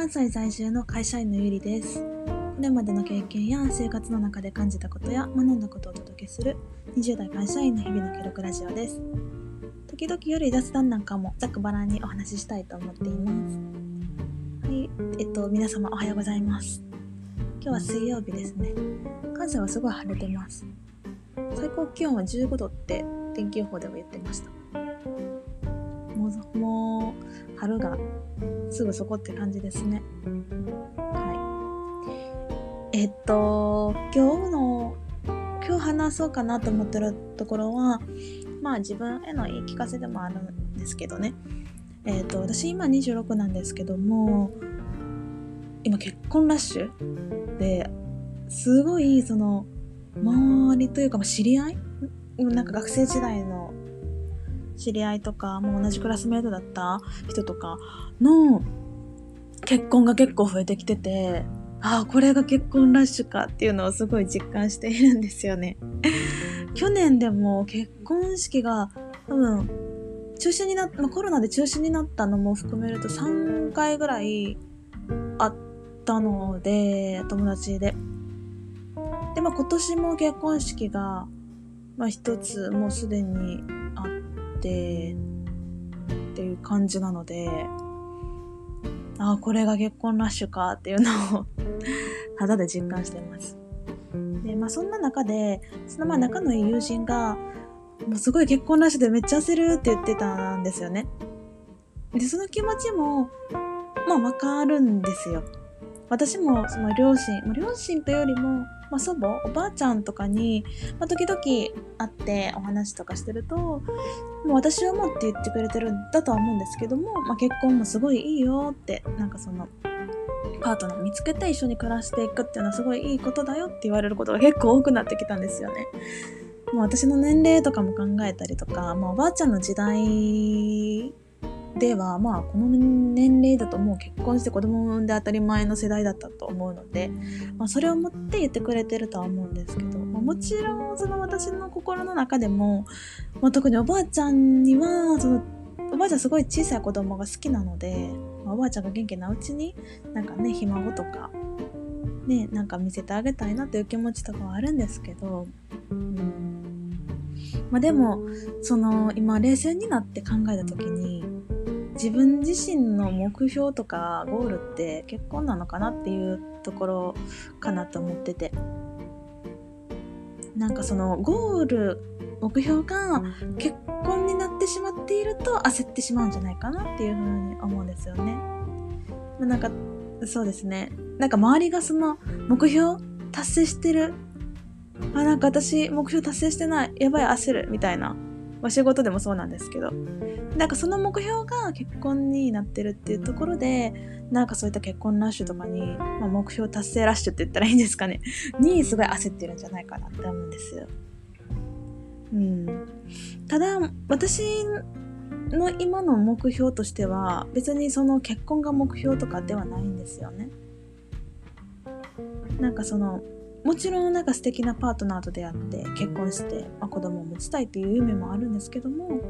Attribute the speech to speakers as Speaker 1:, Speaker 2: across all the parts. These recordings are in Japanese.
Speaker 1: 関西在住の会社員のゆりです。これまでの経験や生活の中で感じたことや学んだことをお届けする20代会社員の日々の記録ラジオです。時々より雑談なんかもざっくばらんにお話ししたいと思っています。はい、えっと、皆様おはようございます。今日は水曜日ですね。関西はすごい晴れてます。最高気温は15度って天気予報では言ってました。もう、もう春がすぐそこって感じですね。はい。えっと、今日の、今日話そうかなと思ってるところは、まあ自分への言い聞かせでもあるんですけどね。えっと、私今26なんですけども、今結婚ラッシュですごいその周りというか知り合い？なんか学生時代の知り合いとか、もう同じクラスメートだった人とかの結婚が結構増えてきてて、ああ、これが結婚ラッシュかっていうのをすごい実感しているんですよね。去年でも結婚式が多分中止になっ、まあ、コロナで中止になったのも含めると3回ぐらいあったので、友達で。で、まあ今年も結婚式が、まあ一つもうすでにあってっていう感じなのでああこれが結婚ラッシュかっていうのを 肌で実感してます。でまあそんな中でそのまあ仲のいい友人がもうすごい結婚ラッシュでめっちゃ焦るって言ってたんですよね。でその気持ちもまあわかるんですよ。私もその両親、もう両親というよりもまあ、祖母おばあちゃんとかに、まあ、時々会ってお話とかしてるともう私はもうって言ってくれてるんだとは思うんですけども、まあ、結婚もすごいいいよってなんかそのパートナー見つけて一緒に暮らしていくっていうのはすごいいいことだよって言われることが 結構多くなってきたんですよね。もう私の年齢とかも考えたりとか、まあ、おばあちゃんの時代ではまあこの年齢だともう結婚して子供を産んで当たり前の世代だったと思うので、まあ、それを持って言ってくれてるとは思うんですけど、まあ、もちろんその私の心の中でも、まあ、特におばあちゃんにはそのおばあちゃんすごい小さい子供が好きなので、まあ、おばあちゃんが元気なうちになんかねひ孫とかねなんか見せてあげたいなという気持ちとかはあるんですけどうん。まあでもその今冷静になって考えた時に自分自身の目標とかゴールって結婚なのかなっていうところかなと思ってて。なんかそのゴール目標が結婚になってしまっていると焦ってしまうんじゃないかなっていうふうに思うんですよね。まあ、なんかそうですね。なんか周りがその目標達成してる。あなんか私目標達成してない。やばい焦るみたいな、ま、仕事でもそうなんですけどなんかその目標が結婚になってるっていうところでなんかそういった結婚ラッシュとかに、まあ、目標達成ラッシュって言ったらいいんですかね にすごい焦ってるんじゃないかなって思うんですよ。うん、ただ私の今の目標としては別にその結婚が目標とかではないんですよね。なんかそのもちろんなんか素敵なパートナーと出会って結婚して、まあ、子供を持ちたいっていう夢もあるんですけども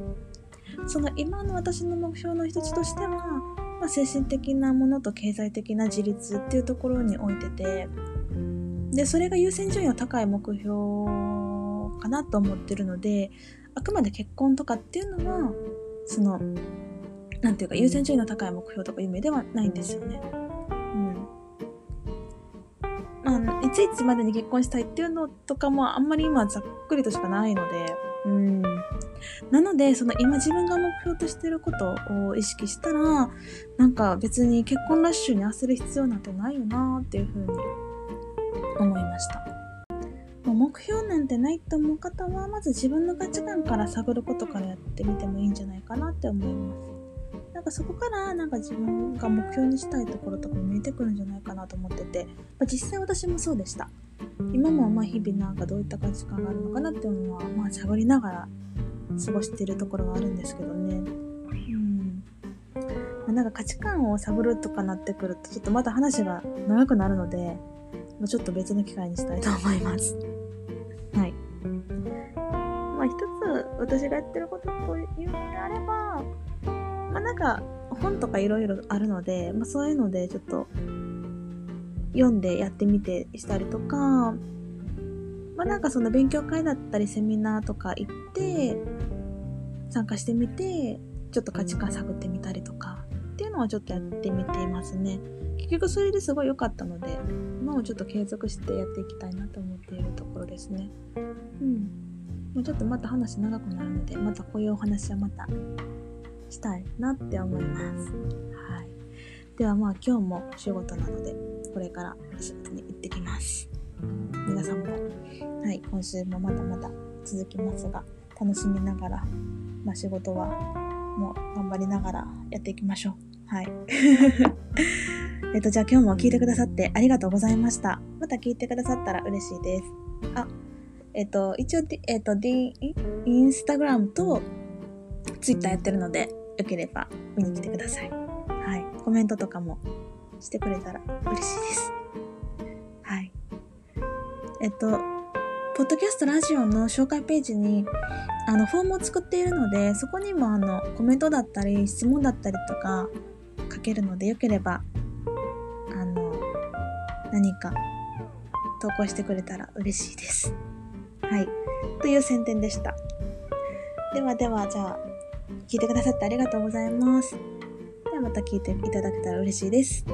Speaker 1: その今の私の目標の一つとしては、まあ、精神的なものと経済的な自立っていうところに置いててでそれが優先順位の高い目標かなと思ってるのであくまで結婚とかっていうのはその何ていうか優先順位の高い目標とか夢ではないんですよね。いついつまでに結婚したいっていうのとかもあんまり今ざっくりとしかないので、うん、なのでその今自分が目標としてることを意識したらなんか別に結婚ラッシュに焦る必要なんてないよなっていうふうに思いました。もう目標なんてないと思う方はまず自分の価値観から探ることからやってみてもいいんじゃないかなって思います。なんかそこからなんか自分が目標にしたいところとか見えてくるんじゃないかなと思ってて、まあ、実際私もそうでした今もまあ日々なんかどういった価値観があるのかなっていうのはまあ探りながら過ごしているところはあるんですけどね。うんま、なんか価値観を探るとかなってくるとちょっとまた話が長くなるので、もうちょっと別の機会にしたいと思います。はい。まあ一つ私がやってることというのであれば、まあなんか本とかいろいろあるので、まあそういうのでちょっと読んでやってみてしたりとか、まあなんかその勉強会だったりセミナーとか行って参加してみて、ちょっと価値観探ってみたりとかっていうのをちょっとやってみていますね。結局それですごい良かったので、今もちょっと継続してやっていきたいなと思っているところですね。うん。もうちょっとまた話長くなるので、またこういうお話はまたしたいなって思います。はい。ではまあ今日も仕事なので、これから仕事に行ってきます。皆さんも、はい、今週もまだまだ続きますが、楽しみながら、まあ仕事はもう頑張りながらやっていきましょう。はい。えっと、じゃあ今日も聞いてくださってありがとうございました。また聞いてくださったら嬉しいです。あ、えっと、一応、えっと、D、インスタグラムとツイッターやってるので、よければ見に来てください。はい。コメントとかもしてくれたら嬉しいです。はい。えっと、ポッドキャストラジオの紹介ページに、あの、フォームを作っているので、そこにもあの、コメントだったり、質問だったりとか書けるので、よければあの何か投稿してくれたら嬉しいです。はい。という宣伝でした。ではでは、じゃあ、聞いてくださってありがとうございます。ではまた聞いていただけたら嬉しいです。